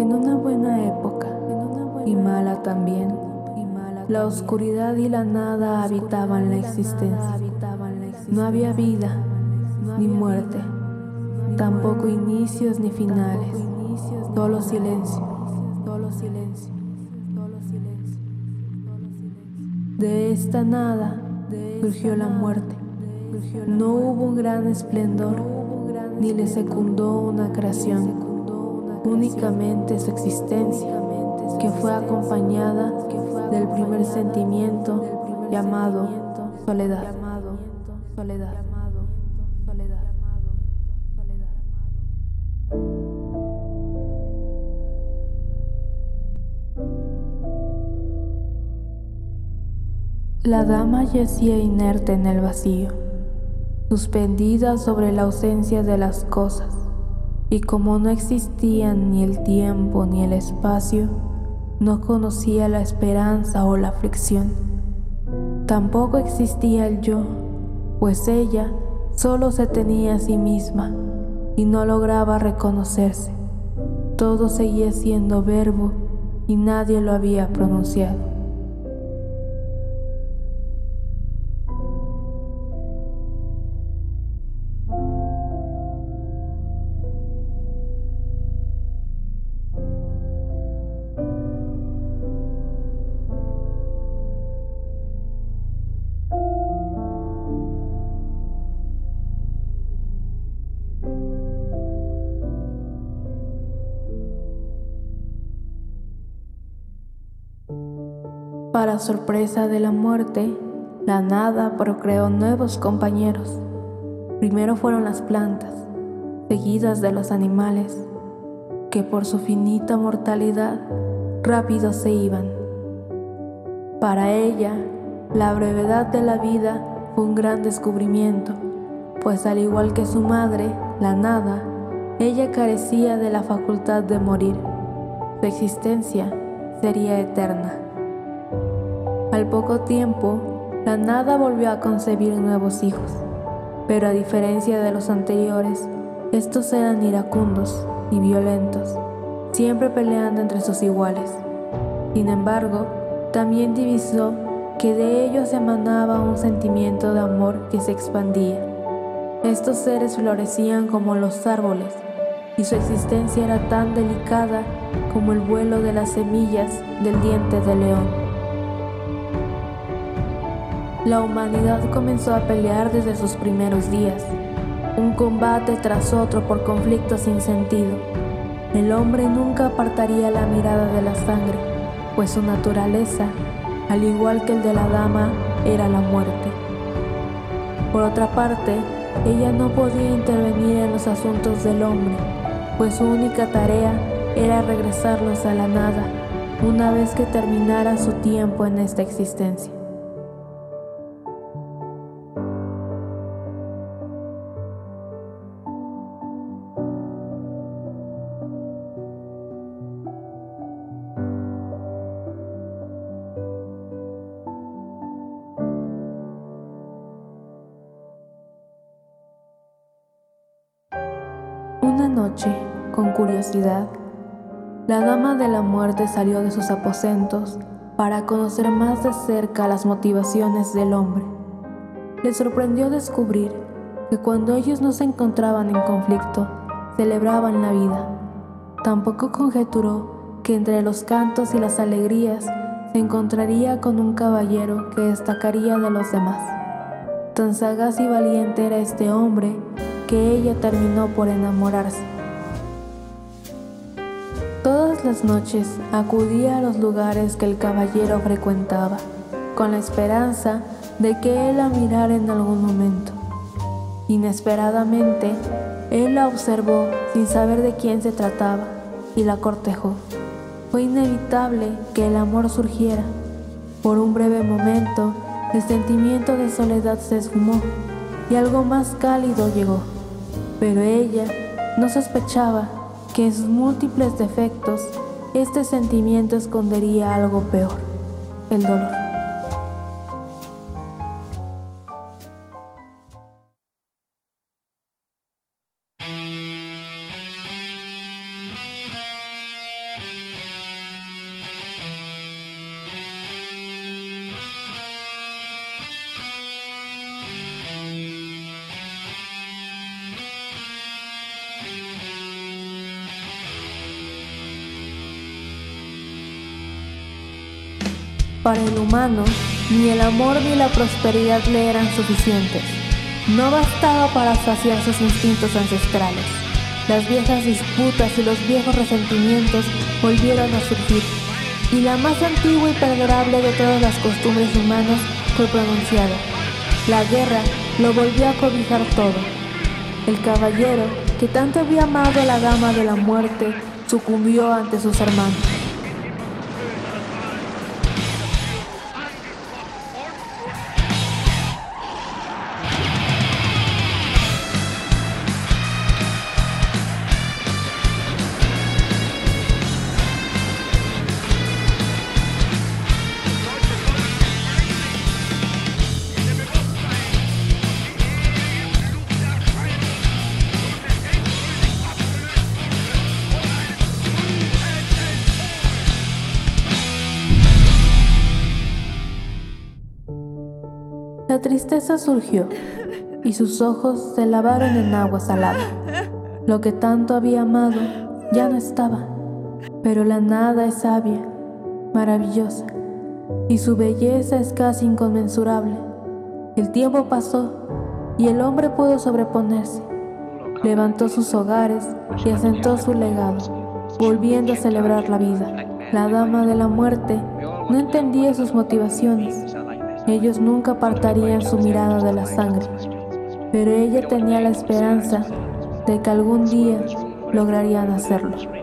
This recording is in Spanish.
En una buena época y mala también, la oscuridad y la nada habitaban la existencia. No había vida ni muerte, tampoco inicios ni finales, solo silencio. De esta nada surgió la muerte. No hubo un gran esplendor, ni le secundó una creación, únicamente su existencia, que fue acompañada del primer sentimiento llamado soledad. La dama yacía inerte en el vacío, suspendida sobre la ausencia de las cosas, y como no existían ni el tiempo ni el espacio, no conocía la esperanza o la aflicción. Tampoco existía el yo, pues ella solo se tenía a sí misma y no lograba reconocerse. Todo seguía siendo verbo y nadie lo había pronunciado. Para sorpresa de la muerte, la nada procreó nuevos compañeros. Primero fueron las plantas, seguidas de los animales, que por su finita mortalidad rápido se iban. Para ella, la brevedad de la vida fue un gran descubrimiento, pues al igual que su madre, la nada, ella carecía de la facultad de morir. Su existencia sería eterna. Al poco tiempo, la nada volvió a concebir nuevos hijos, pero a diferencia de los anteriores, estos eran iracundos y violentos, siempre peleando entre sus iguales. Sin embargo, también divisó que de ellos emanaba un sentimiento de amor que se expandía. Estos seres florecían como los árboles y su existencia era tan delicada como el vuelo de las semillas del diente de león. La humanidad comenzó a pelear desde sus primeros días, un combate tras otro por conflictos sin sentido. El hombre nunca apartaría la mirada de la sangre, pues su naturaleza, al igual que el de la dama, era la muerte. Por otra parte, ella no podía intervenir en los asuntos del hombre, pues su única tarea era regresarlos a la nada una vez que terminara su tiempo en esta existencia. Una noche, con curiosidad, la dama de la muerte salió de sus aposentos para conocer más de cerca las motivaciones del hombre. Le sorprendió descubrir que cuando ellos no se encontraban en conflicto, celebraban la vida. Tampoco conjeturó que entre los cantos y las alegrías se encontraría con un caballero que destacaría de los demás. Tan sagaz y valiente era este hombre que ella terminó por enamorarse. Todas las noches acudía a los lugares que el caballero frecuentaba, con la esperanza de que él la mirara en algún momento. Inesperadamente, él la observó sin saber de quién se trataba y la cortejó. Fue inevitable que el amor surgiera. Por un breve momento, el sentimiento de soledad se esfumó y algo más cálido llegó. Pero ella no sospechaba que en sus múltiples defectos este sentimiento escondería algo peor, el dolor. Para el humano, ni el amor ni la prosperidad le eran suficientes. No bastaba para saciar sus instintos ancestrales. Las viejas disputas y los viejos resentimientos volvieron a surgir, y la más antigua y perdurable de todas las costumbres humanas fue pronunciada. La guerra lo volvió a cobijar todo. El caballero, que tanto había amado a la dama de la muerte, sucumbió ante sus hermanos. La tristeza surgió y sus ojos se lavaron en agua salada. Lo que tanto había amado ya no estaba, pero la nada es sabia, maravillosa, y su belleza es casi inconmensurable. El tiempo pasó y el hombre pudo sobreponerse. Levantó sus hogares y asentó su legado, volviendo a celebrar la vida. La dama de la muerte no entendía sus motivaciones ellos nunca apartarían su mirada de la sangre, pero ella tenía la esperanza de que algún día lograrían hacerlo.